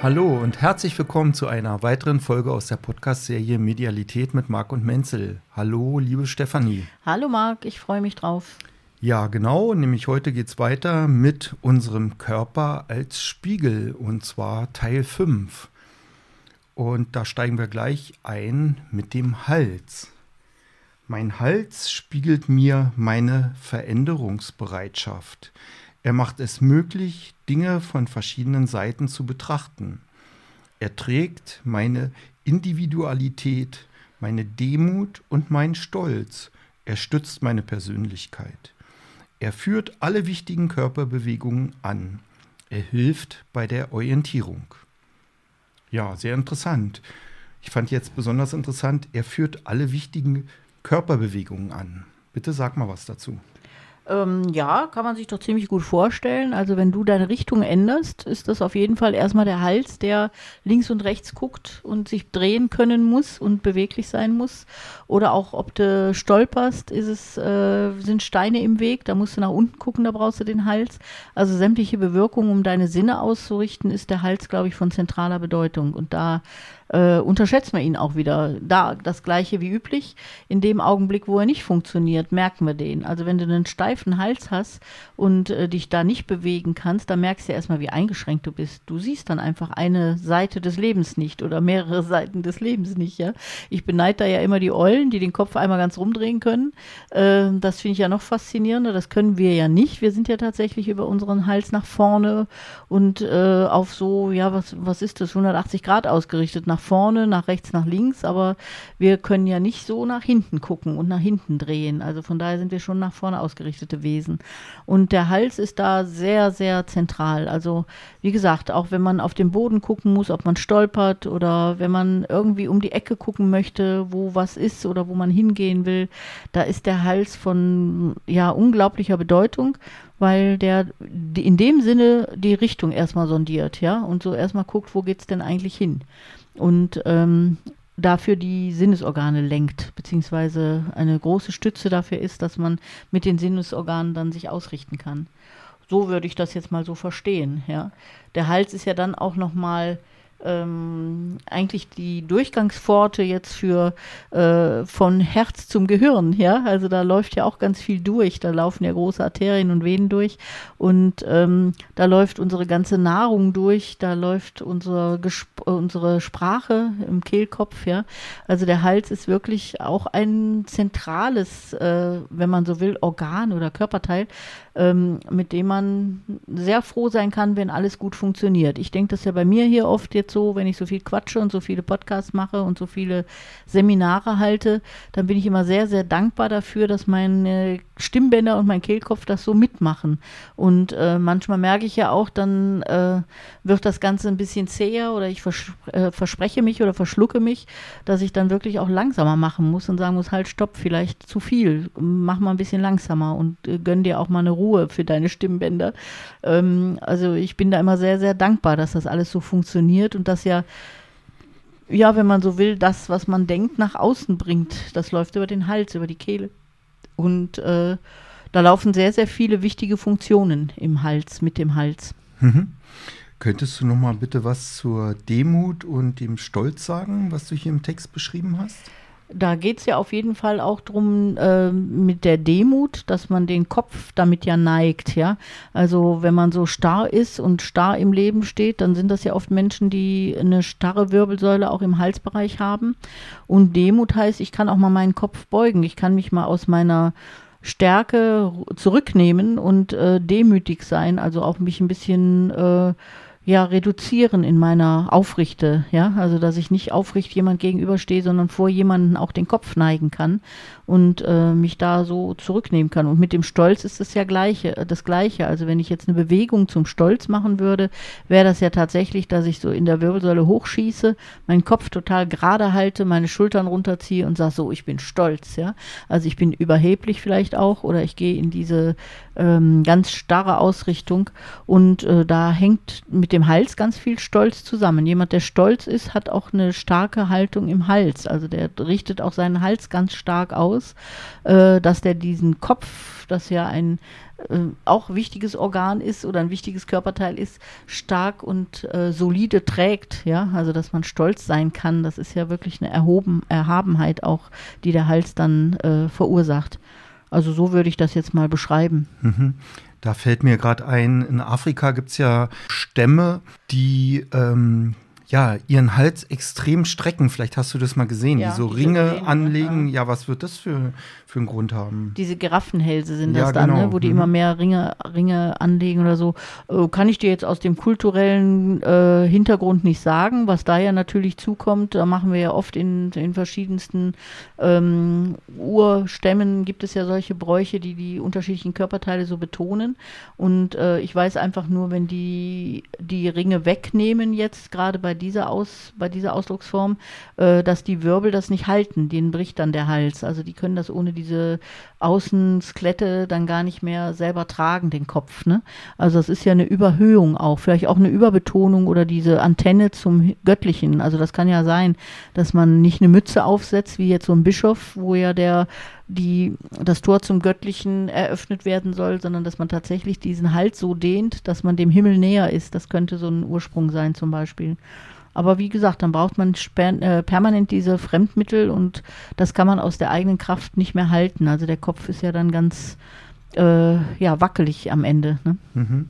Hallo und herzlich willkommen zu einer weiteren Folge aus der Podcast-Serie Medialität mit Marc und Menzel. Hallo, liebe Stefanie. Hallo Marc, ich freue mich drauf. Ja, genau, nämlich heute geht es weiter mit unserem Körper als Spiegel und zwar Teil 5. Und da steigen wir gleich ein mit dem Hals. Mein Hals spiegelt mir meine Veränderungsbereitschaft. Er macht es möglich, Dinge von verschiedenen Seiten zu betrachten. Er trägt meine Individualität, meine Demut und meinen Stolz. Er stützt meine Persönlichkeit. Er führt alle wichtigen Körperbewegungen an. Er hilft bei der Orientierung. Ja, sehr interessant. Ich fand jetzt besonders interessant, er führt alle wichtigen Körperbewegungen an. Bitte sag mal was dazu. Ähm, ja, kann man sich doch ziemlich gut vorstellen. Also wenn du deine Richtung änderst, ist das auf jeden Fall erstmal der Hals, der links und rechts guckt und sich drehen können muss und beweglich sein muss. Oder auch, ob du stolperst, ist es, äh, sind Steine im Weg, da musst du nach unten gucken, da brauchst du den Hals. Also sämtliche Bewirkungen, um deine Sinne auszurichten, ist der Hals, glaube ich, von zentraler Bedeutung. Und da äh, unterschätzt man ihn auch wieder. Da das gleiche wie üblich. In dem Augenblick, wo er nicht funktioniert, merken wir den. Also wenn du einen steifen Hals hast und äh, dich da nicht bewegen kannst, dann merkst du erstmal, wie eingeschränkt du bist. Du siehst dann einfach eine Seite des Lebens nicht oder mehrere Seiten des Lebens nicht. Ja? Ich beneide da ja immer die Eulen, die den Kopf einmal ganz rumdrehen können. Äh, das finde ich ja noch faszinierender. Das können wir ja nicht. Wir sind ja tatsächlich über unseren Hals nach vorne und äh, auf so, ja, was, was ist das, 180 Grad ausgerichtet nach nach vorne, nach rechts, nach links, aber wir können ja nicht so nach hinten gucken und nach hinten drehen. Also von daher sind wir schon nach vorne ausgerichtete Wesen. Und der Hals ist da sehr, sehr zentral. Also wie gesagt, auch wenn man auf den Boden gucken muss, ob man stolpert oder wenn man irgendwie um die Ecke gucken möchte, wo was ist oder wo man hingehen will, da ist der Hals von ja unglaublicher Bedeutung weil der in dem Sinne die Richtung erstmal sondiert, ja, und so erstmal guckt, wo geht es denn eigentlich hin und ähm, dafür die Sinnesorgane lenkt, beziehungsweise eine große Stütze dafür ist, dass man mit den Sinnesorganen dann sich ausrichten kann. So würde ich das jetzt mal so verstehen, ja. Der Hals ist ja dann auch nochmal mal ähm, eigentlich die Durchgangspforte jetzt für äh, von Herz zum Gehirn, ja. Also da läuft ja auch ganz viel durch. Da laufen ja große Arterien und Venen durch und ähm, da läuft unsere ganze Nahrung durch, da läuft unsere, Gesp unsere Sprache im Kehlkopf, ja. Also der Hals ist wirklich auch ein zentrales, äh, wenn man so will, Organ oder Körperteil, ähm, mit dem man sehr froh sein kann, wenn alles gut funktioniert. Ich denke das ja bei mir hier oft jetzt so, wenn ich so viel quatsche und so viele Podcasts mache und so viele Seminare halte, dann bin ich immer sehr, sehr dankbar dafür, dass meine Stimmbänder und mein Kehlkopf das so mitmachen. Und äh, manchmal merke ich ja auch, dann äh, wird das Ganze ein bisschen zäher oder ich vers äh, verspreche mich oder verschlucke mich, dass ich dann wirklich auch langsamer machen muss und sagen muss, halt, stopp, vielleicht zu viel, mach mal ein bisschen langsamer und äh, gönn dir auch mal eine Ruhe Ruhe für deine Stimmbänder. Ähm, also ich bin da immer sehr, sehr dankbar, dass das alles so funktioniert und dass ja, ja, wenn man so will, das, was man denkt, nach außen bringt. Das läuft über den Hals, über die Kehle. Und äh, da laufen sehr, sehr viele wichtige Funktionen im Hals, mit dem Hals. Mhm. Könntest du noch mal bitte was zur Demut und dem Stolz sagen, was du hier im Text beschrieben hast? Da geht es ja auf jeden Fall auch drum äh, mit der Demut, dass man den Kopf damit ja neigt, ja. Also wenn man so starr ist und starr im Leben steht, dann sind das ja oft Menschen, die eine starre Wirbelsäule auch im Halsbereich haben. Und Demut heißt, ich kann auch mal meinen Kopf beugen, ich kann mich mal aus meiner Stärke zurücknehmen und äh, demütig sein, also auch mich ein bisschen äh, ja reduzieren in meiner Aufrichte, ja, also dass ich nicht aufrichtig jemand gegenüberstehe, sondern vor jemanden auch den Kopf neigen kann und äh, mich da so zurücknehmen kann. Und mit dem Stolz ist es ja gleiche, äh, das Gleiche. Also wenn ich jetzt eine Bewegung zum Stolz machen würde, wäre das ja tatsächlich, dass ich so in der Wirbelsäule hochschieße, meinen Kopf total gerade halte, meine Schultern runterziehe und sage so, ich bin stolz, ja. Also ich bin überheblich vielleicht auch oder ich gehe in diese ähm, ganz starre Ausrichtung und äh, da hängt mit dem Hals ganz viel Stolz zusammen. Jemand, der stolz ist, hat auch eine starke Haltung im Hals. Also der richtet auch seinen Hals ganz stark aus, äh, dass der diesen Kopf, das ja ein äh, auch wichtiges Organ ist oder ein wichtiges Körperteil ist, stark und äh, solide trägt, ja, also dass man stolz sein kann, das ist ja wirklich eine Erhoben, Erhabenheit auch, die der Hals dann äh, verursacht. Also so würde ich das jetzt mal beschreiben. Mhm. Da fällt mir gerade ein, in Afrika gibt es ja Stämme, die ähm, ja, ihren Hals extrem strecken. Vielleicht hast du das mal gesehen, ja, die so Ringe Ringe anlegen. Ja, was wird das für, für einen Grund haben? Diese Giraffenhälse sind das ja, dann, ne? genau. ne? wo die mhm. immer mehr Ringe, Ringe anlegen oder so. Äh, kann ich dir jetzt aus dem kulturellen äh, Hintergrund nicht sagen, was da ja natürlich zukommt. Da machen wir ja oft in, in verschiedensten ähm, Urstämmen gibt es ja solche Bräuche, die die unterschiedlichen Körperteile so betonen. Und äh, ich weiß einfach nur, wenn die die Ringe wegnehmen jetzt, gerade bei dieser, Aus, bei dieser Ausdrucksform, äh, dass die Wirbel das nicht halten, denen bricht dann der Hals. Also die können das ohne diese Außenskelette dann gar nicht mehr selber tragen, den Kopf. Ne? Also das ist ja eine Überhöhung auch, vielleicht auch eine Überbetonung oder diese Antenne zum Göttlichen. Also das kann ja sein, dass man nicht eine Mütze aufsetzt, wie jetzt so ein Bischof, wo ja der die das Tor zum Göttlichen eröffnet werden soll, sondern dass man tatsächlich diesen Hals so dehnt, dass man dem Himmel näher ist. Das könnte so ein Ursprung sein zum Beispiel. Aber wie gesagt, dann braucht man äh, permanent diese Fremdmittel und das kann man aus der eigenen Kraft nicht mehr halten. Also der Kopf ist ja dann ganz äh, ja, wackelig am Ende. Ne? Mhm.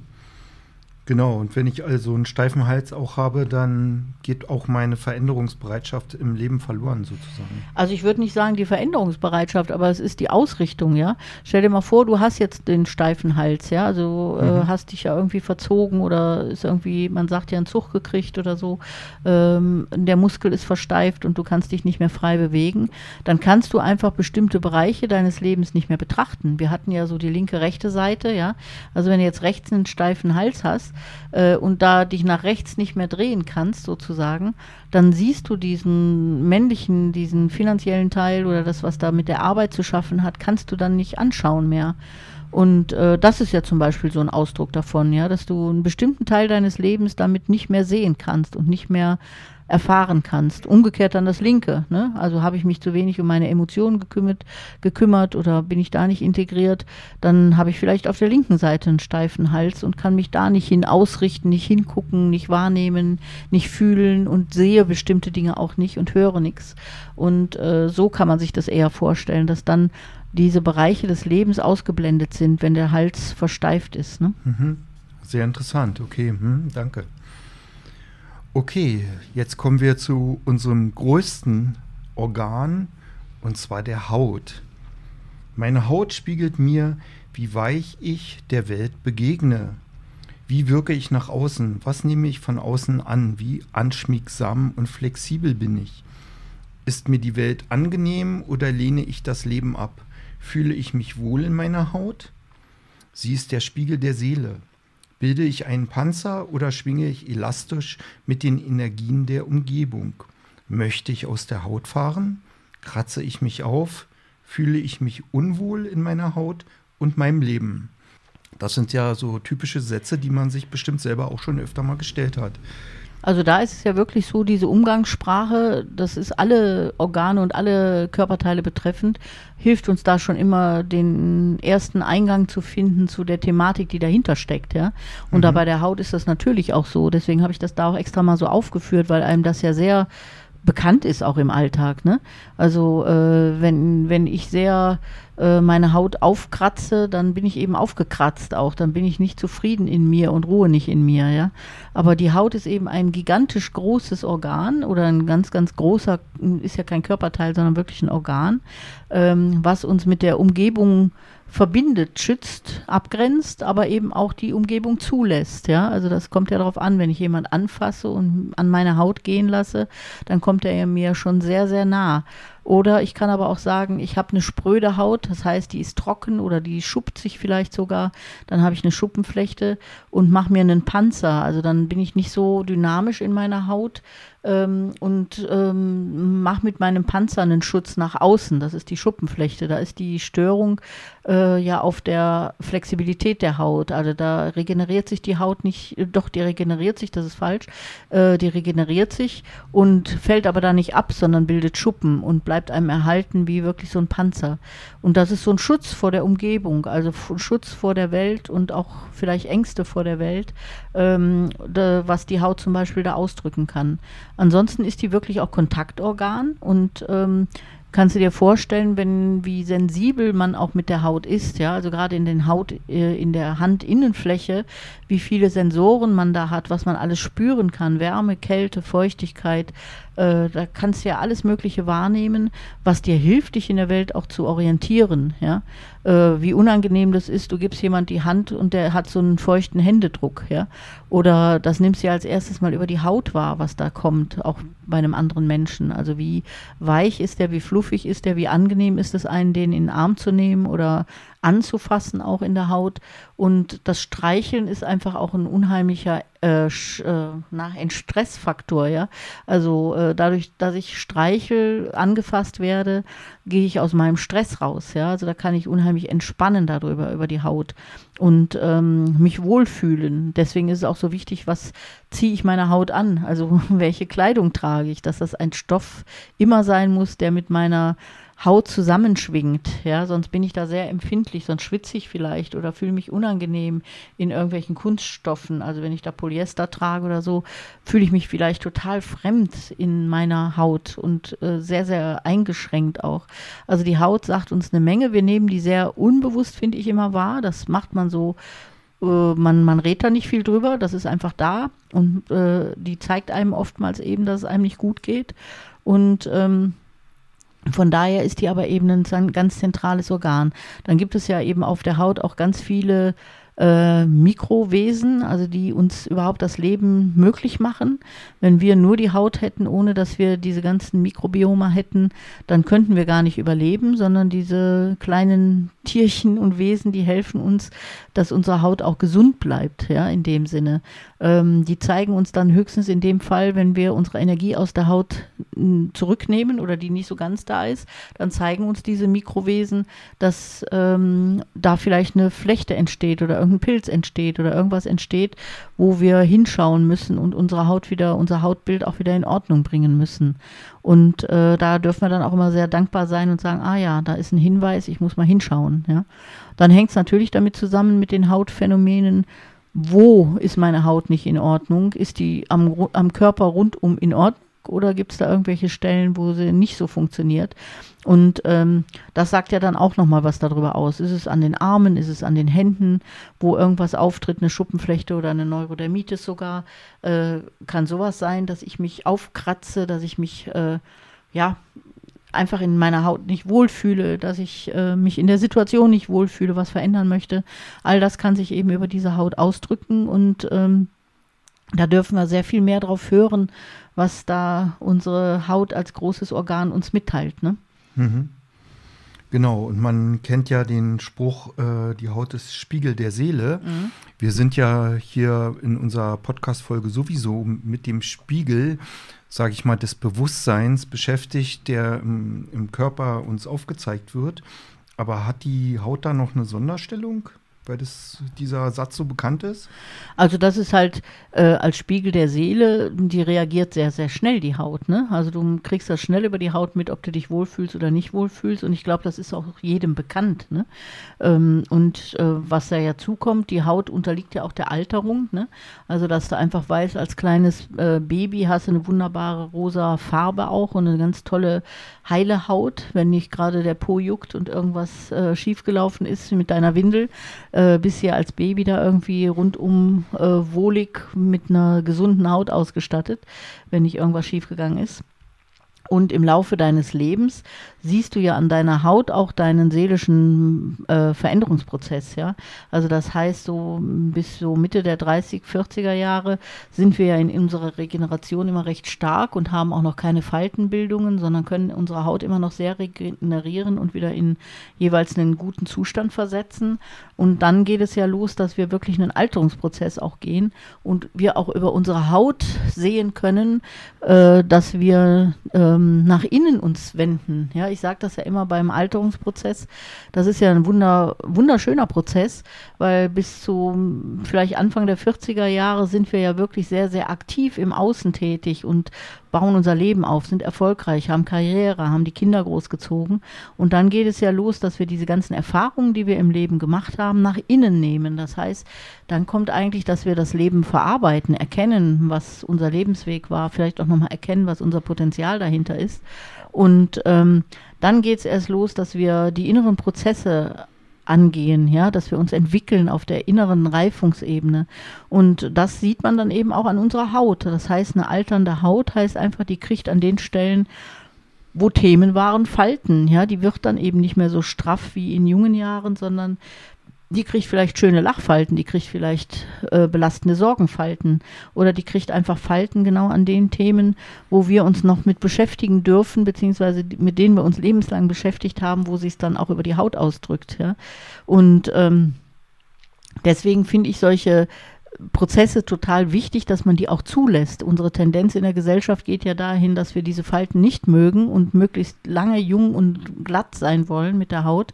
Genau, und wenn ich also einen steifen Hals auch habe, dann geht auch meine Veränderungsbereitschaft im Leben verloren sozusagen. Also ich würde nicht sagen die Veränderungsbereitschaft, aber es ist die Ausrichtung, ja. Stell dir mal vor, du hast jetzt den steifen Hals, ja, also äh, mhm. äh, hast dich ja irgendwie verzogen oder ist irgendwie, man sagt ja einen Zug gekriegt oder so, ähm, der Muskel ist versteift und du kannst dich nicht mehr frei bewegen, dann kannst du einfach bestimmte Bereiche deines Lebens nicht mehr betrachten. Wir hatten ja so die linke, rechte Seite, ja. Also wenn du jetzt rechts einen steifen Hals hast, äh, und da dich nach rechts nicht mehr drehen kannst, sozusagen, dann siehst du diesen männlichen, diesen finanziellen Teil oder das, was da mit der Arbeit zu schaffen hat, kannst du dann nicht anschauen mehr. Und äh, das ist ja zum Beispiel so ein Ausdruck davon, ja, dass du einen bestimmten Teil deines Lebens damit nicht mehr sehen kannst und nicht mehr erfahren kannst. Umgekehrt dann das Linke. Ne? Also habe ich mich zu wenig um meine Emotionen gekümmert, gekümmert oder bin ich da nicht integriert, dann habe ich vielleicht auf der linken Seite einen steifen Hals und kann mich da nicht hin ausrichten, nicht hingucken, nicht wahrnehmen, nicht fühlen und sehe bestimmte Dinge auch nicht und höre nichts. Und äh, so kann man sich das eher vorstellen, dass dann diese Bereiche des Lebens ausgeblendet sind, wenn der Hals versteift ist. Ne? Mhm. Sehr interessant, okay, hm, danke. Okay, jetzt kommen wir zu unserem größten Organ, und zwar der Haut. Meine Haut spiegelt mir, wie weich ich der Welt begegne. Wie wirke ich nach außen? Was nehme ich von außen an? Wie anschmiegsam und flexibel bin ich? Ist mir die Welt angenehm oder lehne ich das Leben ab? Fühle ich mich wohl in meiner Haut? Sie ist der Spiegel der Seele. Bilde ich einen Panzer oder schwinge ich elastisch mit den Energien der Umgebung? Möchte ich aus der Haut fahren? Kratze ich mich auf? Fühle ich mich unwohl in meiner Haut und meinem Leben? Das sind ja so typische Sätze, die man sich bestimmt selber auch schon öfter mal gestellt hat. Also da ist es ja wirklich so, diese Umgangssprache, das ist alle Organe und alle Körperteile betreffend, hilft uns da schon immer den ersten Eingang zu finden zu der Thematik, die dahinter steckt, ja. Und mhm. da bei der Haut ist das natürlich auch so. Deswegen habe ich das da auch extra mal so aufgeführt, weil einem das ja sehr bekannt ist auch im Alltag. Ne? Also äh, wenn, wenn ich sehr äh, meine Haut aufkratze, dann bin ich eben aufgekratzt auch. Dann bin ich nicht zufrieden in mir und ruhe nicht in mir. Ja? Aber die Haut ist eben ein gigantisch großes Organ oder ein ganz, ganz großer, ist ja kein Körperteil, sondern wirklich ein Organ, ähm, was uns mit der Umgebung verbindet, schützt, abgrenzt, aber eben auch die Umgebung zulässt. Ja, also das kommt ja darauf an, wenn ich jemand anfasse und an meine Haut gehen lasse, dann kommt er mir schon sehr, sehr nah. Oder ich kann aber auch sagen, ich habe eine spröde Haut, das heißt, die ist trocken oder die schuppt sich vielleicht sogar. Dann habe ich eine Schuppenflechte und mache mir einen Panzer. Also dann bin ich nicht so dynamisch in meiner Haut, ähm, und ähm, mache mit meinem Panzer einen Schutz nach außen. Das ist die Schuppenflechte. Da ist die Störung äh, ja auf der Flexibilität der Haut. Also da regeneriert sich die Haut nicht, doch, die regeneriert sich, das ist falsch. Äh, die regeneriert sich und fällt aber da nicht ab, sondern bildet Schuppen und bleibt einem erhalten wie wirklich so ein Panzer. Und das ist so ein Schutz vor der Umgebung, also Schutz vor der Welt und auch vielleicht Ängste vor der Welt, ähm, da, was die Haut zum Beispiel da ausdrücken kann. Ansonsten ist die wirklich auch Kontaktorgan und ähm, kannst du dir vorstellen, wenn wie sensibel man auch mit der Haut ist, ja, also gerade in den Haut, äh, in der Handinnenfläche, wie viele Sensoren man da hat, was man alles spüren kann, Wärme, Kälte, Feuchtigkeit, äh, da kannst du ja alles Mögliche wahrnehmen, was dir hilft, dich in der Welt auch zu orientieren, ja, äh, wie unangenehm das ist, du gibst jemand die Hand und der hat so einen feuchten Händedruck, ja, oder das nimmst du ja als erstes mal über die Haut wahr, was da kommt, auch bei einem anderen Menschen, also wie weich ist der, wie fluffig ist der, wie angenehm ist es einen, den in den Arm zu nehmen oder anzufassen, auch in der Haut. Und das Streicheln ist einfach auch ein unheimlicher äh, äh, nach ein Stressfaktor, ja. Also äh, dadurch, dass ich streichel, angefasst werde, gehe ich aus meinem Stress raus, ja. Also da kann ich unheimlich entspannen darüber, über die Haut und ähm, mich wohlfühlen. Deswegen ist es auch so wichtig, was ziehe ich meiner Haut an? Also welche Kleidung trage ich? Dass das ein Stoff immer sein muss, der mit meiner Haut zusammenschwingt. Ja, sonst bin ich da sehr empfindlich, sonst schwitze ich vielleicht oder fühle mich unangenehm in irgendwelchen Kunststoffen. Also wenn ich da Polyester trage oder so, fühle ich mich vielleicht total fremd in meiner Haut und äh, sehr, sehr eingeschränkt auch. Also die Haut sagt uns eine Menge. Wir nehmen die sehr unbewusst, finde ich, immer wahr. Das macht man so äh, man, man redet da nicht viel drüber, das ist einfach da und äh, die zeigt einem oftmals eben, dass es einem nicht gut geht. Und ähm, von daher ist die aber eben ein ganz zentrales Organ. Dann gibt es ja eben auf der Haut auch ganz viele äh, Mikrowesen, also die uns überhaupt das Leben möglich machen. Wenn wir nur die Haut hätten, ohne dass wir diese ganzen Mikrobiome hätten, dann könnten wir gar nicht überleben, sondern diese kleinen Tierchen und Wesen, die helfen uns, dass unsere Haut auch gesund bleibt, ja, in dem Sinne. Ähm, die zeigen uns dann höchstens in dem Fall, wenn wir unsere Energie aus der Haut zurücknehmen oder die nicht so ganz da ist, dann zeigen uns diese Mikrowesen, dass ähm, da vielleicht eine Flechte entsteht oder irgendein Pilz entsteht oder irgendwas entsteht, wo wir hinschauen müssen und unsere Haut wieder, unser Hautbild auch wieder in Ordnung bringen müssen. Und äh, da dürfen wir dann auch immer sehr dankbar sein und sagen, ah ja, da ist ein Hinweis, ich muss mal hinschauen. Ja. Dann hängt es natürlich damit zusammen mit den Hautphänomenen, wo ist meine Haut nicht in Ordnung? Ist die am, am Körper rundum in Ordnung? Oder gibt es da irgendwelche Stellen, wo sie nicht so funktioniert? Und ähm, das sagt ja dann auch nochmal was darüber aus. Ist es an den Armen, ist es an den Händen, wo irgendwas auftritt, eine Schuppenflechte oder eine Neurodermitis sogar? Äh, kann sowas sein, dass ich mich aufkratze, dass ich mich, äh, ja, einfach in meiner Haut nicht wohlfühle, dass ich äh, mich in der Situation nicht wohlfühle, was verändern möchte. All das kann sich eben über diese Haut ausdrücken und ähm, da dürfen wir sehr viel mehr drauf hören, was da unsere Haut als großes Organ uns mitteilt. Ne? Mhm. Genau, und man kennt ja den Spruch, äh, die Haut ist Spiegel der Seele. Mhm. Wir sind ja hier in unserer Podcast-Folge sowieso mit dem Spiegel, sage ich mal, des Bewusstseins beschäftigt, der im, im Körper uns aufgezeigt wird. Aber hat die Haut da noch eine Sonderstellung? Weil das, dieser Satz so bekannt ist? Also das ist halt äh, als Spiegel der Seele, die reagiert sehr, sehr schnell, die Haut. Ne? Also du kriegst das schnell über die Haut mit, ob du dich wohlfühlst oder nicht wohlfühlst. Und ich glaube, das ist auch jedem bekannt. Ne? Ähm, und äh, was da ja zukommt, die Haut unterliegt ja auch der Alterung. Ne? Also dass du einfach weißt, als kleines äh, Baby hast du eine wunderbare rosa Farbe auch und eine ganz tolle heile Haut, wenn nicht gerade der Po juckt und irgendwas äh, schiefgelaufen ist mit deiner Windel äh, bist ja als Baby da irgendwie rundum äh, wohlig mit einer gesunden Haut ausgestattet, wenn nicht irgendwas schiefgegangen ist. Und im Laufe deines Lebens siehst du ja an deiner Haut auch deinen seelischen äh, Veränderungsprozess, ja. Also das heißt, so bis so Mitte der 30, 40er Jahre sind wir ja in unserer Regeneration immer recht stark und haben auch noch keine Faltenbildungen, sondern können unsere Haut immer noch sehr regenerieren und wieder in jeweils einen guten Zustand versetzen. Und dann geht es ja los, dass wir wirklich einen Alterungsprozess auch gehen und wir auch über unsere Haut sehen können, äh, dass wir ähm, nach innen uns wenden, ja ich sage das ja immer beim Alterungsprozess. Das ist ja ein wunder, wunderschöner Prozess, weil bis zu vielleicht Anfang der 40er Jahre sind wir ja wirklich sehr, sehr aktiv im Außen tätig und bauen unser Leben auf, sind erfolgreich, haben Karriere, haben die Kinder großgezogen. Und dann geht es ja los, dass wir diese ganzen Erfahrungen, die wir im Leben gemacht haben, nach innen nehmen. Das heißt, dann kommt eigentlich, dass wir das Leben verarbeiten, erkennen, was unser Lebensweg war, vielleicht auch nochmal erkennen, was unser Potenzial dahinter ist. Und ähm, dann geht es erst los, dass wir die inneren Prozesse angehen, ja, dass wir uns entwickeln auf der inneren Reifungsebene. Und das sieht man dann eben auch an unserer Haut. Das heißt, eine alternde Haut heißt einfach, die kriegt an den Stellen, wo Themen waren, Falten, ja, die wird dann eben nicht mehr so straff wie in jungen Jahren, sondern die kriegt vielleicht schöne Lachfalten, die kriegt vielleicht äh, belastende Sorgenfalten oder die kriegt einfach Falten genau an den Themen, wo wir uns noch mit beschäftigen dürfen, beziehungsweise mit denen wir uns lebenslang beschäftigt haben, wo sich es dann auch über die Haut ausdrückt. Ja? Und ähm, deswegen finde ich solche Prozesse total wichtig, dass man die auch zulässt. Unsere Tendenz in der Gesellschaft geht ja dahin, dass wir diese Falten nicht mögen und möglichst lange jung und glatt sein wollen mit der Haut.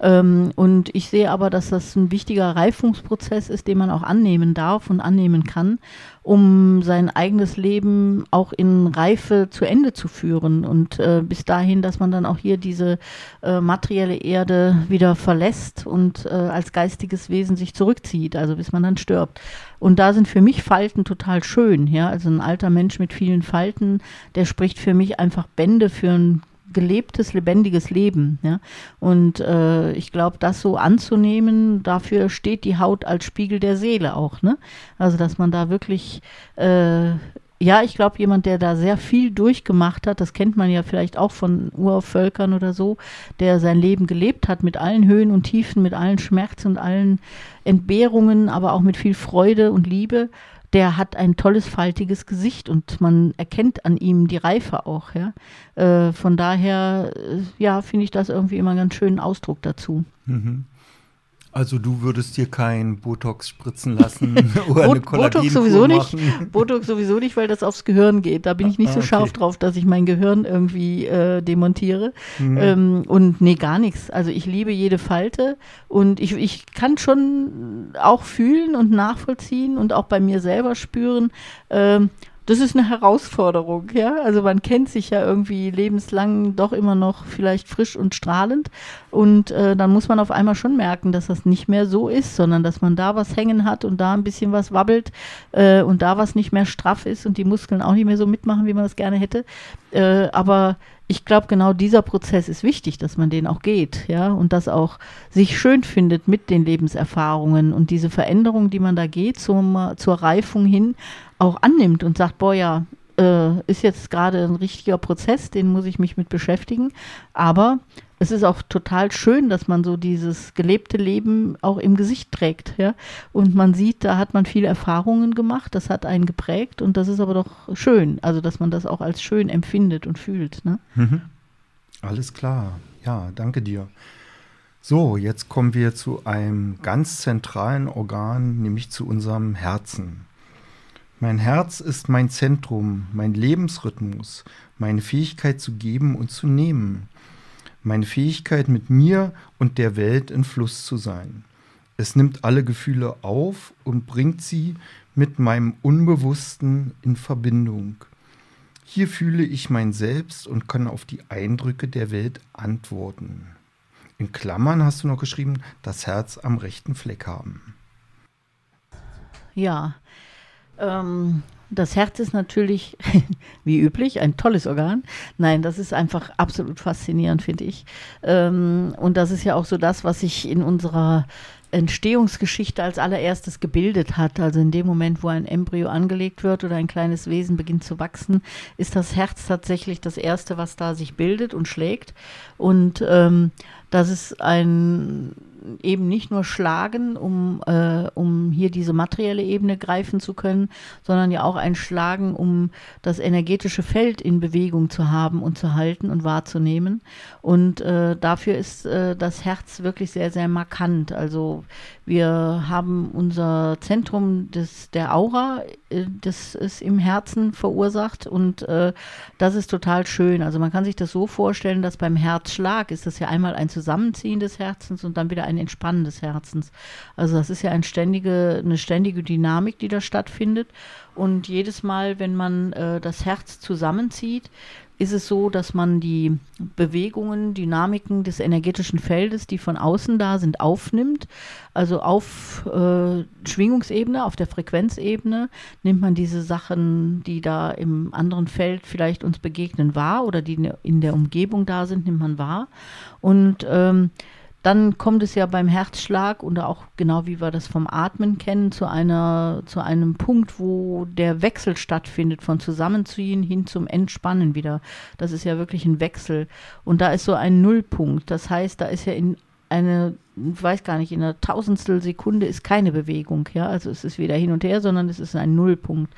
Ähm, und ich sehe aber, dass das ein wichtiger Reifungsprozess ist, den man auch annehmen darf und annehmen kann, um sein eigenes Leben auch in Reife zu Ende zu führen und äh, bis dahin, dass man dann auch hier diese äh, materielle Erde wieder verlässt und äh, als geistiges Wesen sich zurückzieht, also bis man dann stirbt. Und da sind für mich Falten total schön, ja, also ein alter Mensch mit vielen Falten, der spricht für mich einfach Bände für ein gelebtes, lebendiges Leben. Ja? Und äh, ich glaube, das so anzunehmen, dafür steht die Haut als Spiegel der Seele auch. Ne? Also, dass man da wirklich, äh, ja, ich glaube, jemand, der da sehr viel durchgemacht hat, das kennt man ja vielleicht auch von Urvölkern oder so, der sein Leben gelebt hat mit allen Höhen und Tiefen, mit allen Schmerzen und allen Entbehrungen, aber auch mit viel Freude und Liebe der hat ein tolles, faltiges Gesicht und man erkennt an ihm die Reife auch. Ja? Äh, von daher, äh, ja, finde ich das irgendwie immer einen ganz schönen Ausdruck dazu. Mhm. Also du würdest dir kein Botox spritzen lassen oder eine Botox sowieso nicht. Botox sowieso nicht, weil das aufs Gehirn geht. Da bin ich nicht ah, so okay. scharf drauf, dass ich mein Gehirn irgendwie äh, demontiere. Mhm. Ähm, und nee, gar nichts. Also ich liebe jede Falte und ich, ich kann schon auch fühlen und nachvollziehen und auch bei mir selber spüren. Ähm, das ist eine Herausforderung, ja. Also man kennt sich ja irgendwie lebenslang doch immer noch vielleicht frisch und strahlend. Und äh, dann muss man auf einmal schon merken, dass das nicht mehr so ist, sondern dass man da was hängen hat und da ein bisschen was wabbelt äh, und da was nicht mehr straff ist und die Muskeln auch nicht mehr so mitmachen, wie man das gerne hätte. Äh, aber ich glaube, genau dieser Prozess ist wichtig, dass man den auch geht, ja, und das auch sich schön findet mit den Lebenserfahrungen und diese Veränderung, die man da geht, zum, zur Reifung hin, auch annimmt und sagt, boah, ja, äh, ist jetzt gerade ein richtiger Prozess, den muss ich mich mit beschäftigen, aber es ist auch total schön, dass man so dieses gelebte Leben auch im Gesicht trägt, ja. Und man sieht, da hat man viele Erfahrungen gemacht, das hat einen geprägt und das ist aber doch schön, also dass man das auch als schön empfindet und fühlt. Ne? Mhm. Alles klar, ja, danke dir. So, jetzt kommen wir zu einem ganz zentralen Organ, nämlich zu unserem Herzen. Mein Herz ist mein Zentrum, mein Lebensrhythmus, meine Fähigkeit zu geben und zu nehmen meine Fähigkeit, mit mir und der Welt in Fluss zu sein. Es nimmt alle Gefühle auf und bringt sie mit meinem Unbewussten in Verbindung. Hier fühle ich mein Selbst und kann auf die Eindrücke der Welt antworten. In Klammern hast du noch geschrieben, das Herz am rechten Fleck haben. Ja, ähm, das Herz ist natürlich, wie üblich, ein tolles Organ. Nein, das ist einfach absolut faszinierend, finde ich. Ähm, und das ist ja auch so das, was sich in unserer Entstehungsgeschichte als allererstes gebildet hat. Also in dem Moment, wo ein Embryo angelegt wird oder ein kleines Wesen beginnt zu wachsen, ist das Herz tatsächlich das Erste, was da sich bildet und schlägt. Und ähm, das ist ein eben nicht nur schlagen, um, äh, um hier diese materielle Ebene greifen zu können, sondern ja auch ein Schlagen, um das energetische Feld in Bewegung zu haben und zu halten und wahrzunehmen. Und äh, dafür ist äh, das Herz wirklich sehr, sehr markant. Also wir haben unser Zentrum des, der Aura, äh, das ist im Herzen verursacht und äh, das ist total schön. Also man kann sich das so vorstellen, dass beim Herzschlag ist das ja einmal ein Zusammenziehen des Herzens und dann wieder ein Entspannen des Herzens. Also das ist ja ein ständige, eine ständige Dynamik, die da stattfindet. Und jedes Mal, wenn man äh, das Herz zusammenzieht, ist es so, dass man die Bewegungen, Dynamiken des energetischen Feldes, die von außen da sind, aufnimmt. Also auf äh, Schwingungsebene, auf der Frequenzebene nimmt man diese Sachen, die da im anderen Feld vielleicht uns begegnen, wahr oder die in der Umgebung da sind, nimmt man wahr. Und ähm, dann kommt es ja beim Herzschlag und auch genau wie wir das vom Atmen kennen, zu einer, zu einem Punkt, wo der Wechsel stattfindet von Zusammenziehen hin zum Entspannen wieder. Das ist ja wirklich ein Wechsel. Und da ist so ein Nullpunkt. Das heißt, da ist ja in eine, ich weiß gar nicht, in einer Tausendstel Sekunde ist keine Bewegung, ja. Also es ist weder hin und her, sondern es ist ein Nullpunkt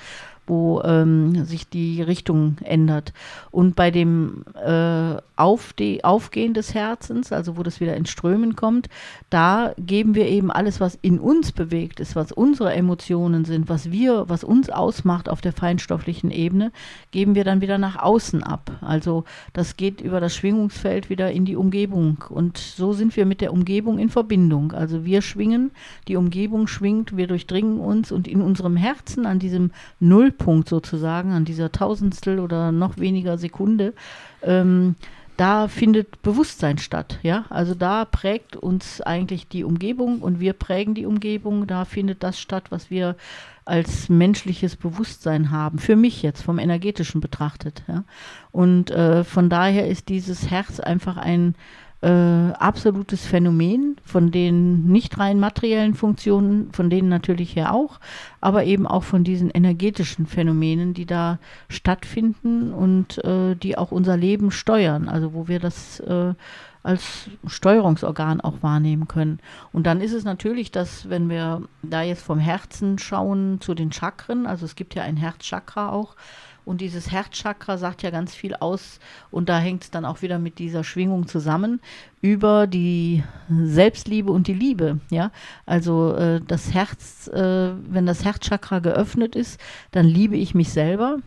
wo ähm, sich die Richtung ändert. Und bei dem äh, Auf Aufgehen des Herzens, also wo das wieder ins Strömen kommt, da geben wir eben alles, was in uns bewegt ist, was unsere Emotionen sind, was wir, was uns ausmacht auf der feinstofflichen Ebene, geben wir dann wieder nach außen ab. Also das geht über das Schwingungsfeld wieder in die Umgebung. Und so sind wir mit der Umgebung in Verbindung. Also wir schwingen, die Umgebung schwingt, wir durchdringen uns und in unserem Herzen an diesem Null Nullpunkt sozusagen, an dieser Tausendstel oder noch weniger Sekunde, ähm, da findet Bewusstsein statt. Ja, also da prägt uns eigentlich die Umgebung und wir prägen die Umgebung. Da findet das statt, was wir als menschliches Bewusstsein haben. Für mich jetzt vom energetischen betrachtet. Ja? Und äh, von daher ist dieses Herz einfach ein äh, absolutes Phänomen von den nicht rein materiellen Funktionen, von denen natürlich her auch, aber eben auch von diesen energetischen Phänomenen, die da stattfinden und äh, die auch unser Leben steuern, also wo wir das äh, als Steuerungsorgan auch wahrnehmen können. Und dann ist es natürlich, dass wenn wir da jetzt vom Herzen schauen zu den Chakren, also es gibt ja ein Herzchakra auch, und dieses Herzchakra sagt ja ganz viel aus und da hängt es dann auch wieder mit dieser Schwingung zusammen über die Selbstliebe und die Liebe. Ja, also äh, das Herz, äh, wenn das Herzchakra geöffnet ist, dann liebe ich mich selber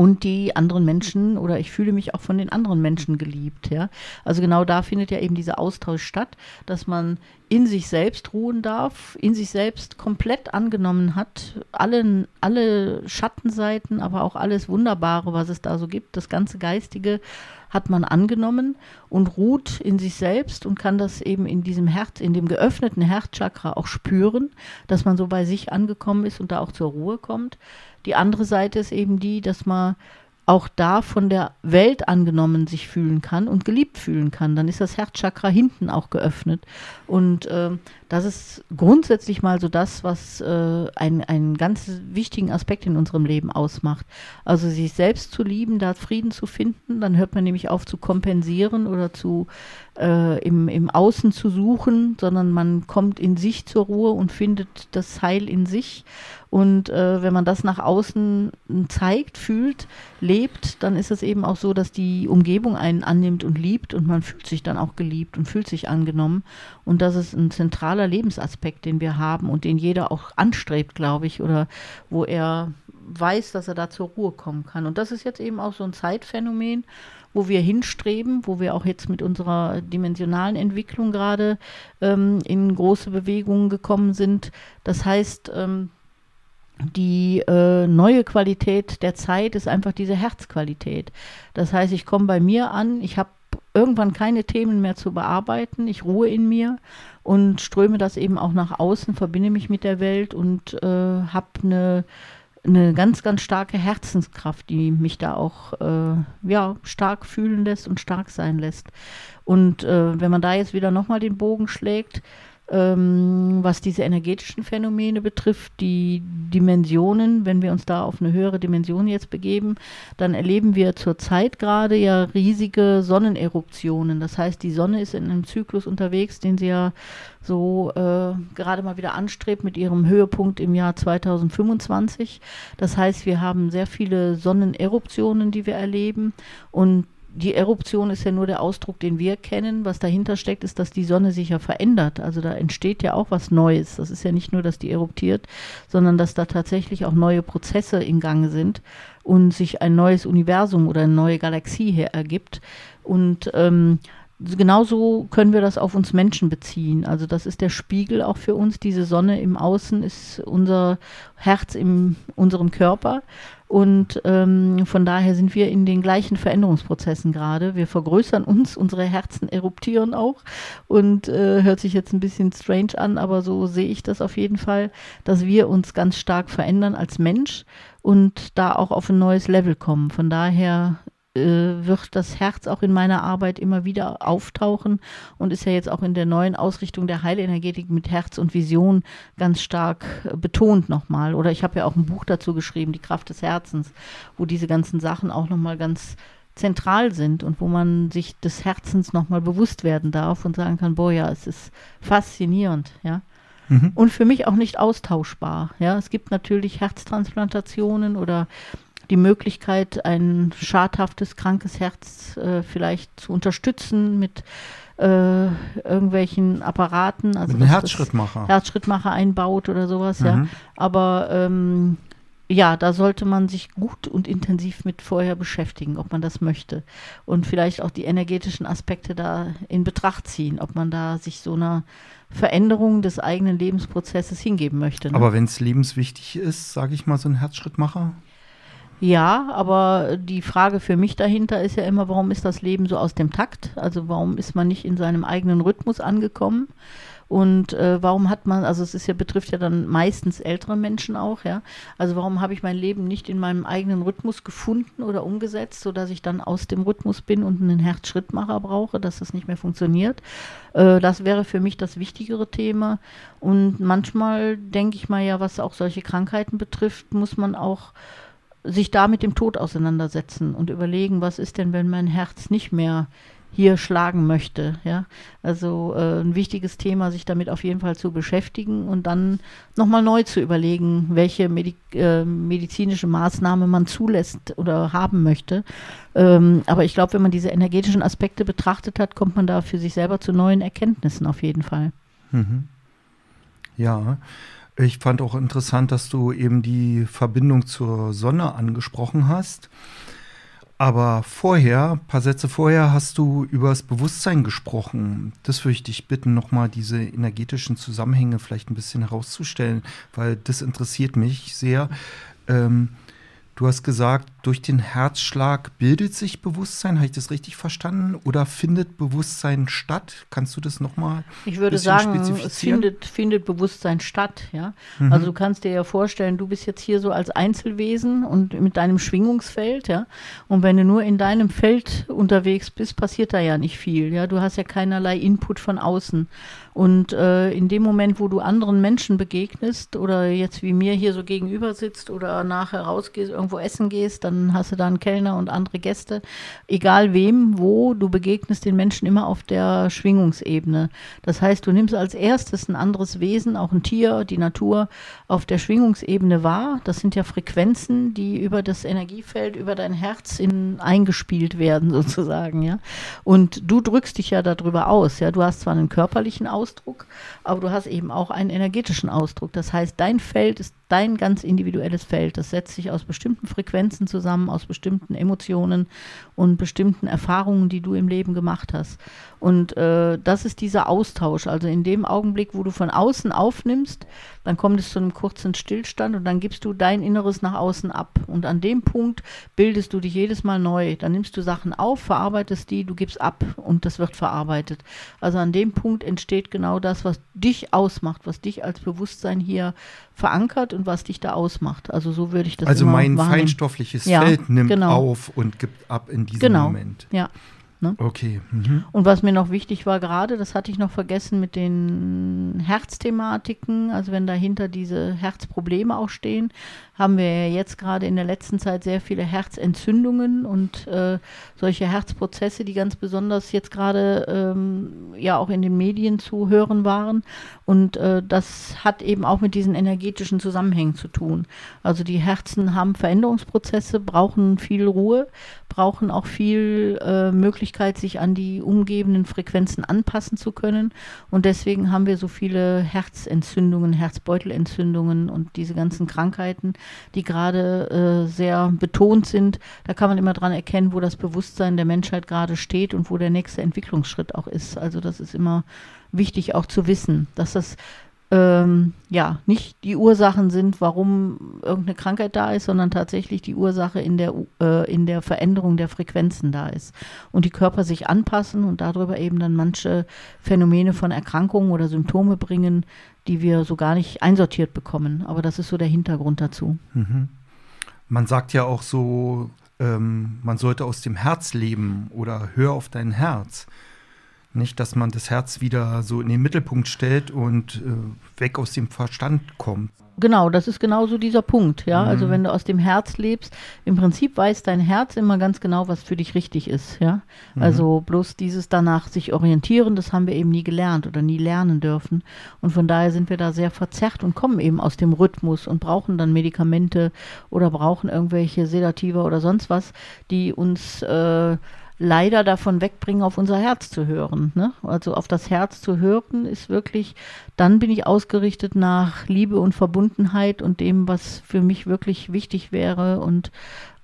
und die anderen Menschen oder ich fühle mich auch von den anderen Menschen geliebt, ja. Also genau da findet ja eben dieser Austausch statt, dass man in sich selbst ruhen darf, in sich selbst komplett angenommen hat, alle, alle Schattenseiten, aber auch alles Wunderbare, was es da so gibt, das ganze Geistige hat man angenommen und ruht in sich selbst und kann das eben in diesem Herz, in dem geöffneten Herzchakra auch spüren, dass man so bei sich angekommen ist und da auch zur Ruhe kommt. Die andere Seite ist eben die, dass man auch da von der Welt angenommen sich fühlen kann und geliebt fühlen kann. Dann ist das Herzchakra hinten auch geöffnet. Und äh, das ist grundsätzlich mal so das, was äh, ein, einen ganz wichtigen Aspekt in unserem Leben ausmacht. Also sich selbst zu lieben, da Frieden zu finden, dann hört man nämlich auf zu kompensieren oder zu äh, im, im Außen zu suchen, sondern man kommt in sich zur Ruhe und findet das Heil in sich. Und äh, wenn man das nach außen zeigt, fühlt, lebt, dann ist es eben auch so, dass die Umgebung einen annimmt und liebt und man fühlt sich dann auch geliebt und fühlt sich angenommen. Und das ist ein zentraler Lebensaspekt, den wir haben und den jeder auch anstrebt, glaube ich, oder wo er weiß, dass er da zur Ruhe kommen kann. Und das ist jetzt eben auch so ein Zeitphänomen, wo wir hinstreben, wo wir auch jetzt mit unserer dimensionalen Entwicklung gerade ähm, in große Bewegungen gekommen sind. Das heißt, ähm, die äh, neue Qualität der Zeit ist einfach diese Herzqualität. Das heißt, ich komme bei mir an, ich habe irgendwann keine Themen mehr zu bearbeiten, ich ruhe in mir und ströme das eben auch nach außen, verbinde mich mit der Welt und äh, habe eine eine ganz, ganz starke Herzenskraft, die mich da auch äh, ja, stark fühlen lässt und stark sein lässt. Und äh, wenn man da jetzt wieder nochmal den Bogen schlägt, was diese energetischen Phänomene betrifft, die Dimensionen, wenn wir uns da auf eine höhere Dimension jetzt begeben, dann erleben wir zurzeit gerade ja riesige Sonneneruptionen. Das heißt, die Sonne ist in einem Zyklus unterwegs, den sie ja so äh, gerade mal wieder anstrebt mit ihrem Höhepunkt im Jahr 2025. Das heißt, wir haben sehr viele Sonneneruptionen, die wir erleben und die Eruption ist ja nur der Ausdruck, den wir kennen. Was dahinter steckt, ist, dass die Sonne sich ja verändert. Also da entsteht ja auch was Neues. Das ist ja nicht nur, dass die eruptiert, sondern dass da tatsächlich auch neue Prozesse in Gange sind und sich ein neues Universum oder eine neue Galaxie her ergibt. Und ähm, genauso können wir das auf uns Menschen beziehen. Also das ist der Spiegel auch für uns. Diese Sonne im Außen ist unser Herz in unserem Körper. Und ähm, von daher sind wir in den gleichen Veränderungsprozessen gerade. Wir vergrößern uns, unsere Herzen eruptieren auch. Und äh, hört sich jetzt ein bisschen strange an, aber so sehe ich das auf jeden Fall, dass wir uns ganz stark verändern als Mensch und da auch auf ein neues Level kommen. Von daher wird das Herz auch in meiner Arbeit immer wieder auftauchen und ist ja jetzt auch in der neuen Ausrichtung der Heilenergetik mit Herz und Vision ganz stark äh, betont nochmal. Oder ich habe ja auch ein Buch dazu geschrieben, Die Kraft des Herzens, wo diese ganzen Sachen auch nochmal ganz zentral sind und wo man sich des Herzens nochmal bewusst werden darf und sagen kann, boah, ja, es ist faszinierend, ja. Mhm. Und für mich auch nicht austauschbar. Ja, es gibt natürlich Herztransplantationen oder die Möglichkeit, ein schadhaftes, krankes Herz äh, vielleicht zu unterstützen mit äh, irgendwelchen Apparaten. Also mit einem Herzschrittmacher. Herzschrittmacher einbaut oder sowas, mhm. ja. Aber ähm, ja, da sollte man sich gut und intensiv mit vorher beschäftigen, ob man das möchte. Und vielleicht auch die energetischen Aspekte da in Betracht ziehen, ob man da sich so einer Veränderung des eigenen Lebensprozesses hingeben möchte. Ne? Aber wenn es lebenswichtig ist, sage ich mal, so ein Herzschrittmacher? Ja, aber die Frage für mich dahinter ist ja immer, warum ist das Leben so aus dem Takt? Also warum ist man nicht in seinem eigenen Rhythmus angekommen? Und äh, warum hat man, also es ist ja, betrifft ja dann meistens ältere Menschen auch, ja. Also warum habe ich mein Leben nicht in meinem eigenen Rhythmus gefunden oder umgesetzt, sodass ich dann aus dem Rhythmus bin und einen Herzschrittmacher brauche, dass das nicht mehr funktioniert? Äh, das wäre für mich das wichtigere Thema. Und manchmal denke ich mal ja, was auch solche Krankheiten betrifft, muss man auch sich da mit dem Tod auseinandersetzen und überlegen, was ist denn, wenn mein Herz nicht mehr hier schlagen möchte. Ja, also äh, ein wichtiges Thema, sich damit auf jeden Fall zu beschäftigen und dann nochmal neu zu überlegen, welche Medi äh, medizinische Maßnahme man zulässt oder haben möchte. Ähm, aber ich glaube, wenn man diese energetischen Aspekte betrachtet hat, kommt man da für sich selber zu neuen Erkenntnissen auf jeden Fall. Mhm. Ja. Ich fand auch interessant, dass du eben die Verbindung zur Sonne angesprochen hast. Aber vorher, ein paar Sätze vorher, hast du über das Bewusstsein gesprochen. Das würde ich dich bitten, nochmal diese energetischen Zusammenhänge vielleicht ein bisschen herauszustellen, weil das interessiert mich sehr. Ähm, Du hast gesagt, durch den Herzschlag bildet sich Bewusstsein. Habe ich das richtig verstanden? Oder findet Bewusstsein statt? Kannst du das nochmal? Ich würde sagen, es findet, findet Bewusstsein statt. Ja? Mhm. Also du kannst dir ja vorstellen, du bist jetzt hier so als Einzelwesen und mit deinem Schwingungsfeld. Ja? Und wenn du nur in deinem Feld unterwegs bist, passiert da ja nicht viel. Ja? Du hast ja keinerlei Input von außen. Und äh, in dem Moment, wo du anderen Menschen begegnest oder jetzt wie mir hier so gegenüber sitzt oder nachher rausgehst, irgendwo essen gehst, dann hast du da einen Kellner und andere Gäste. Egal wem, wo, du begegnest den Menschen immer auf der Schwingungsebene. Das heißt, du nimmst als erstes ein anderes Wesen, auch ein Tier, die Natur, auf der Schwingungsebene wahr. Das sind ja Frequenzen, die über das Energiefeld, über dein Herz in, eingespielt werden, sozusagen, ja. Und du drückst dich ja darüber aus, ja. Du hast zwar einen körperlichen Ausdruck, Ausdruck, aber du hast eben auch einen energetischen Ausdruck. Das heißt, dein Feld ist dein ganz individuelles Feld. Das setzt sich aus bestimmten Frequenzen zusammen, aus bestimmten Emotionen und bestimmten Erfahrungen, die du im Leben gemacht hast. Und äh, das ist dieser Austausch. Also in dem Augenblick, wo du von außen aufnimmst, dann kommt es zu einem kurzen Stillstand und dann gibst du dein Inneres nach außen ab. Und an dem Punkt bildest du dich jedes Mal neu. Dann nimmst du Sachen auf, verarbeitest die, du gibst ab und das wird verarbeitet. Also an dem Punkt entsteht genau das, was dich ausmacht, was dich als Bewusstsein hier verankert und was dich da ausmacht. Also so würde ich das Also mein wahrnehmen. feinstoffliches ja, Feld nimmt genau. auf und gibt ab in diesem genau. Moment. Ja. Ne? Okay. Mhm. Und was mir noch wichtig war gerade, das hatte ich noch vergessen mit den Herzthematiken, also wenn dahinter diese Herzprobleme auch stehen, haben wir ja jetzt gerade in der letzten Zeit sehr viele Herzentzündungen und äh, solche Herzprozesse, die ganz besonders jetzt gerade ähm, ja auch in den Medien zu hören waren. Und äh, das hat eben auch mit diesen energetischen Zusammenhängen zu tun. Also die Herzen haben Veränderungsprozesse, brauchen viel Ruhe, brauchen auch viel äh, Möglichkeit, sich an die umgebenden Frequenzen anpassen zu können. Und deswegen haben wir so viele Herzentzündungen, Herzbeutelentzündungen und diese ganzen Krankheiten, die gerade äh, sehr betont sind. Da kann man immer dran erkennen, wo das Bewusstsein der Menschheit gerade steht und wo der nächste Entwicklungsschritt auch ist. Also das ist immer wichtig auch zu wissen, dass das ähm, ja, nicht die Ursachen sind, warum irgendeine Krankheit da ist, sondern tatsächlich die Ursache in der, äh, in der Veränderung der Frequenzen da ist. Und die Körper sich anpassen und darüber eben dann manche Phänomene von Erkrankungen oder Symptome bringen, die wir so gar nicht einsortiert bekommen. Aber das ist so der Hintergrund dazu. Mhm. Man sagt ja auch so, ähm, man sollte aus dem Herz leben oder hör auf dein Herz. Nicht, dass man das Herz wieder so in den Mittelpunkt stellt und äh, weg aus dem Verstand kommt. Genau, das ist genauso dieser Punkt, ja. Also mhm. Also wenn du aus dem Herz lebst, im Prinzip weiß dein Herz immer ganz genau, was für dich richtig ist, ja. Mhm. Also bloß dieses danach sich orientieren, das haben wir eben nie gelernt oder nie lernen dürfen. Und von daher sind wir da sehr verzerrt und kommen eben aus dem Rhythmus und brauchen dann Medikamente oder brauchen irgendwelche Sedativa oder sonst was, die uns äh, leider davon wegbringen, auf unser Herz zu hören. Ne? Also auf das Herz zu hören ist wirklich, dann bin ich ausgerichtet nach Liebe und Verbundenheit und dem, was für mich wirklich wichtig wäre. Und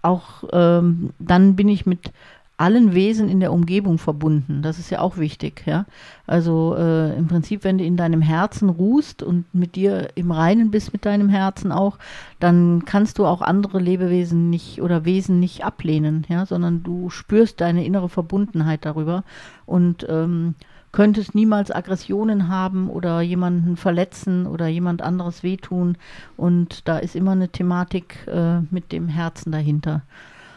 auch ähm, dann bin ich mit allen Wesen in der Umgebung verbunden. Das ist ja auch wichtig, ja. Also äh, im Prinzip, wenn du in deinem Herzen ruhst und mit dir im Reinen bist mit deinem Herzen auch, dann kannst du auch andere Lebewesen nicht oder Wesen nicht ablehnen, ja, sondern du spürst deine innere Verbundenheit darüber und ähm, könntest niemals Aggressionen haben oder jemanden verletzen oder jemand anderes wehtun. Und da ist immer eine Thematik äh, mit dem Herzen dahinter.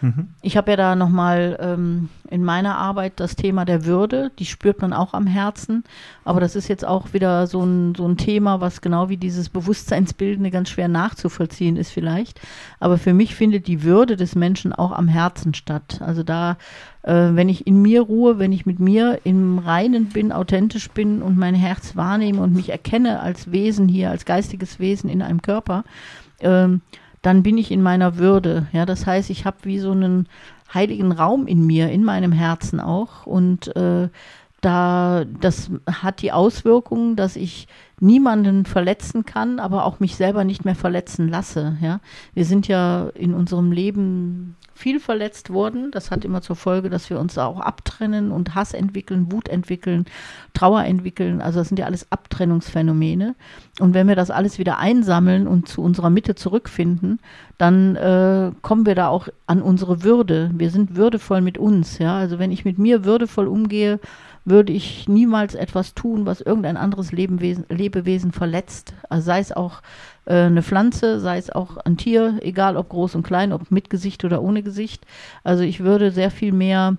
Mhm. Ich habe ja da nochmal ähm, in meiner Arbeit das Thema der Würde, die spürt man auch am Herzen, aber das ist jetzt auch wieder so ein, so ein Thema, was genau wie dieses Bewusstseinsbildende ganz schwer nachzuvollziehen ist vielleicht. Aber für mich findet die Würde des Menschen auch am Herzen statt. Also da, äh, wenn ich in mir ruhe, wenn ich mit mir im Reinen bin, authentisch bin und mein Herz wahrnehme und mich erkenne als Wesen hier, als geistiges Wesen in einem Körper, ähm, dann bin ich in meiner Würde. Ja, das heißt, ich habe wie so einen heiligen Raum in mir, in meinem Herzen auch. Und äh, da, das hat die Auswirkung, dass ich niemanden verletzen kann, aber auch mich selber nicht mehr verletzen lasse. Ja, wir sind ja in unserem Leben viel verletzt worden. Das hat immer zur Folge, dass wir uns auch abtrennen und Hass entwickeln, Wut entwickeln, Trauer entwickeln. Also das sind ja alles Abtrennungsphänomene. Und wenn wir das alles wieder einsammeln und zu unserer Mitte zurückfinden, dann äh, kommen wir da auch an unsere Würde. Wir sind würdevoll mit uns. Ja, also wenn ich mit mir würdevoll umgehe, würde ich niemals etwas tun, was irgendein anderes Lebewesen, Lebewesen verletzt. Also sei es auch äh, eine Pflanze, sei es auch ein Tier, egal ob groß und klein, ob mit Gesicht oder ohne Gesicht. Also ich würde sehr viel mehr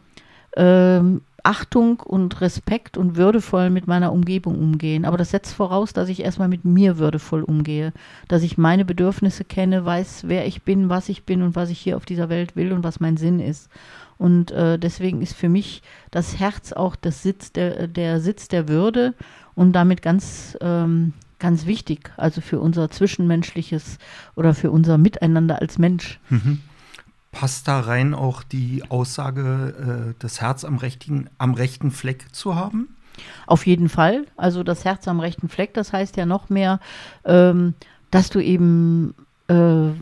ähm, Achtung und Respekt und würdevoll mit meiner Umgebung umgehen. Aber das setzt voraus, dass ich erstmal mit mir würdevoll umgehe, dass ich meine Bedürfnisse kenne, weiß, wer ich bin, was ich bin und was ich hier auf dieser Welt will und was mein Sinn ist. Und äh, deswegen ist für mich das Herz auch das Sitz der, der Sitz der Würde und damit ganz, ähm, ganz wichtig, also für unser zwischenmenschliches oder für unser Miteinander als Mensch. Mhm. Passt da rein auch die Aussage, äh, das Herz am, rechten, am rechten Fleck zu haben? Auf jeden Fall. Also das Herz am rechten Fleck, das heißt ja noch mehr, ähm, dass du eben äh,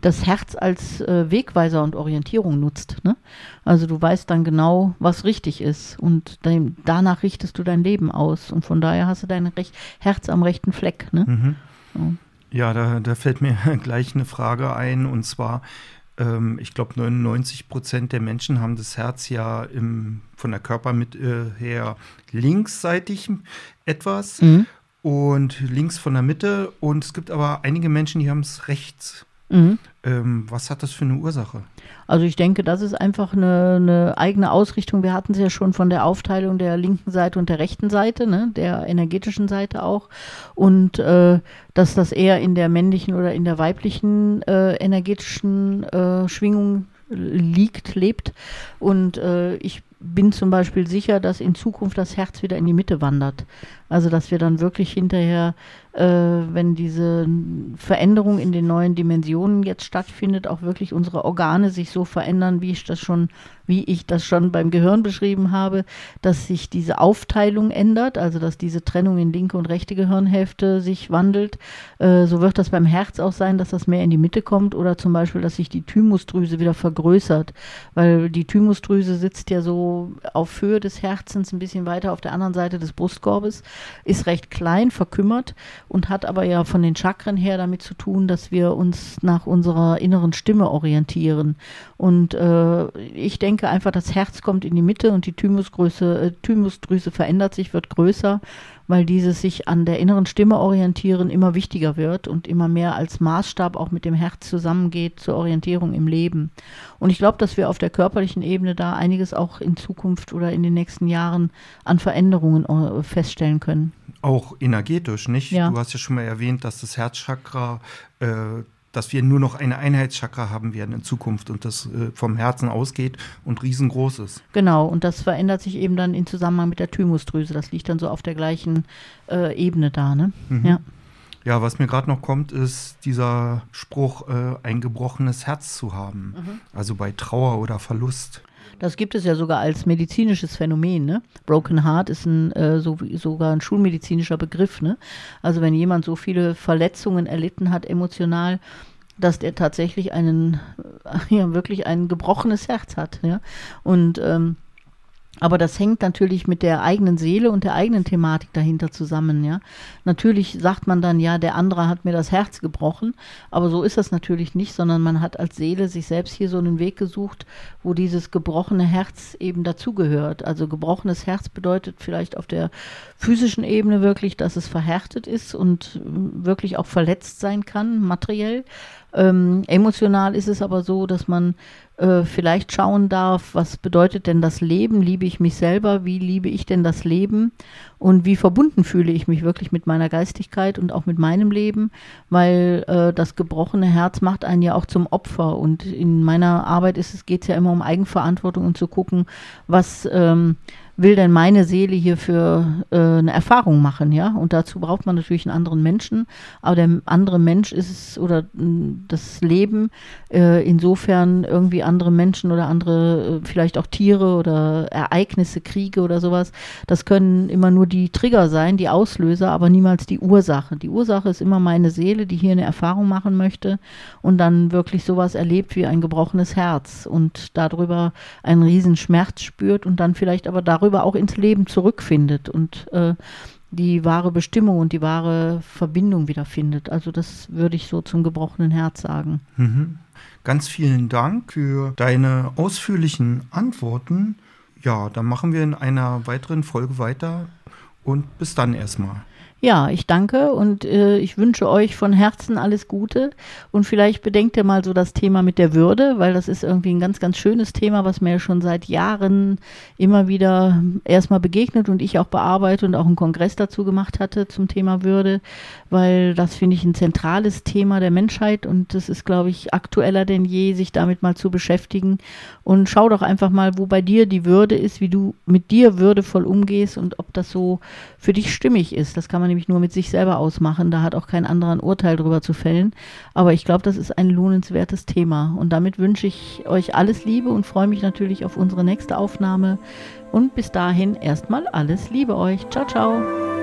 das Herz als äh, Wegweiser und Orientierung nutzt. Ne? Also du weißt dann genau, was richtig ist und dein, danach richtest du dein Leben aus und von daher hast du dein Recht, Herz am rechten Fleck. Ne? Mhm. So. Ja, da, da, fällt mir gleich eine Frage ein und zwar, ähm, ich glaube 99 Prozent der Menschen haben das Herz ja im, von der Körpermitte äh, her linksseitig etwas. Mhm. Und links von der Mitte. Und es gibt aber einige Menschen, die haben es rechts Mhm. Ähm, was hat das für eine Ursache? Also ich denke, das ist einfach eine, eine eigene Ausrichtung. Wir hatten es ja schon von der Aufteilung der linken Seite und der rechten Seite, ne? der energetischen Seite auch. Und äh, dass das eher in der männlichen oder in der weiblichen äh, energetischen äh, Schwingung liegt, lebt. Und äh, ich bin zum Beispiel sicher, dass in Zukunft das Herz wieder in die Mitte wandert. Also dass wir dann wirklich hinterher, äh, wenn diese Veränderung in den neuen Dimensionen jetzt stattfindet, auch wirklich unsere Organe sich so verändern, wie ich das schon, wie ich das schon beim Gehirn beschrieben habe, dass sich diese Aufteilung ändert, also dass diese Trennung in linke und rechte Gehirnhälfte sich wandelt. Äh, so wird das beim Herz auch sein, dass das mehr in die Mitte kommt oder zum Beispiel, dass sich die Thymusdrüse wieder vergrößert, weil die Thymusdrüse sitzt ja so auf Höhe des Herzens, ein bisschen weiter auf der anderen Seite des Brustkorbes ist recht klein, verkümmert und hat aber ja von den Chakren her damit zu tun, dass wir uns nach unserer inneren Stimme orientieren. Und äh, ich denke einfach, das Herz kommt in die Mitte und die Thymusgröße, äh, Thymusdrüse verändert sich, wird größer weil dieses sich an der inneren Stimme orientieren immer wichtiger wird und immer mehr als Maßstab auch mit dem Herz zusammengeht zur Orientierung im Leben. Und ich glaube, dass wir auf der körperlichen Ebene da einiges auch in Zukunft oder in den nächsten Jahren an Veränderungen äh, feststellen können. Auch energetisch, nicht? Ja. Du hast ja schon mal erwähnt, dass das Herzchakra äh, dass wir nur noch eine Einheitschakra haben werden in Zukunft und das äh, vom Herzen ausgeht und riesengroß ist. Genau, und das verändert sich eben dann in Zusammenhang mit der Thymusdrüse. Das liegt dann so auf der gleichen äh, Ebene da, ne? Mhm. Ja. Ja, was mir gerade noch kommt, ist dieser Spruch, äh, ein gebrochenes Herz zu haben. Mhm. Also bei Trauer oder Verlust. Das gibt es ja sogar als medizinisches Phänomen. Ne? Broken Heart ist ein, äh, so, sogar ein schulmedizinischer Begriff. Ne? Also wenn jemand so viele Verletzungen erlitten hat emotional, dass der tatsächlich einen, ja wirklich ein gebrochenes Herz hat. Ja? Und ähm, aber das hängt natürlich mit der eigenen Seele und der eigenen Thematik dahinter zusammen, ja. Natürlich sagt man dann, ja, der andere hat mir das Herz gebrochen, aber so ist das natürlich nicht, sondern man hat als Seele sich selbst hier so einen Weg gesucht, wo dieses gebrochene Herz eben dazugehört. Also gebrochenes Herz bedeutet vielleicht auf der physischen Ebene wirklich, dass es verhärtet ist und wirklich auch verletzt sein kann, materiell. Ähm, emotional ist es aber so, dass man äh, vielleicht schauen darf, was bedeutet denn das Leben? Liebe ich mich selber? Wie liebe ich denn das Leben? Und wie verbunden fühle ich mich wirklich mit meiner Geistigkeit und auch mit meinem Leben? Weil äh, das gebrochene Herz macht einen ja auch zum Opfer. Und in meiner Arbeit ist es, geht es ja immer um Eigenverantwortung und zu gucken, was ähm, will denn meine Seele hier für äh, eine Erfahrung machen, ja? Und dazu braucht man natürlich einen anderen Menschen, aber der andere Mensch ist es oder das Leben äh, insofern irgendwie andere Menschen oder andere, äh, vielleicht auch Tiere oder Ereignisse, Kriege oder sowas, das können immer nur die Trigger sein, die Auslöser, aber niemals die Ursache. Die Ursache ist immer meine Seele, die hier eine Erfahrung machen möchte und dann wirklich sowas erlebt wie ein gebrochenes Herz und darüber einen riesen Schmerz spürt und dann vielleicht aber darüber auch ins Leben zurückfindet und äh, die wahre Bestimmung und die wahre Verbindung wiederfindet. Also das würde ich so zum gebrochenen Herz sagen. Mhm. Ganz vielen Dank für deine ausführlichen Antworten. Ja, dann machen wir in einer weiteren Folge weiter und bis dann erstmal. Ja, ich danke und äh, ich wünsche euch von Herzen alles Gute und vielleicht bedenkt ihr mal so das Thema mit der Würde, weil das ist irgendwie ein ganz, ganz schönes Thema, was mir schon seit Jahren immer wieder erstmal begegnet und ich auch bearbeite und auch einen Kongress dazu gemacht hatte zum Thema Würde, weil das finde ich ein zentrales Thema der Menschheit und das ist, glaube ich, aktueller denn je, sich damit mal zu beschäftigen und schau doch einfach mal, wo bei dir die Würde ist, wie du mit dir würdevoll umgehst und ob das so für dich stimmig ist. Das kann man nämlich nur mit sich selber ausmachen. Da hat auch kein anderer ein Urteil drüber zu fällen. Aber ich glaube, das ist ein lohnenswertes Thema. Und damit wünsche ich euch alles Liebe und freue mich natürlich auf unsere nächste Aufnahme. Und bis dahin erstmal alles Liebe euch. Ciao, ciao.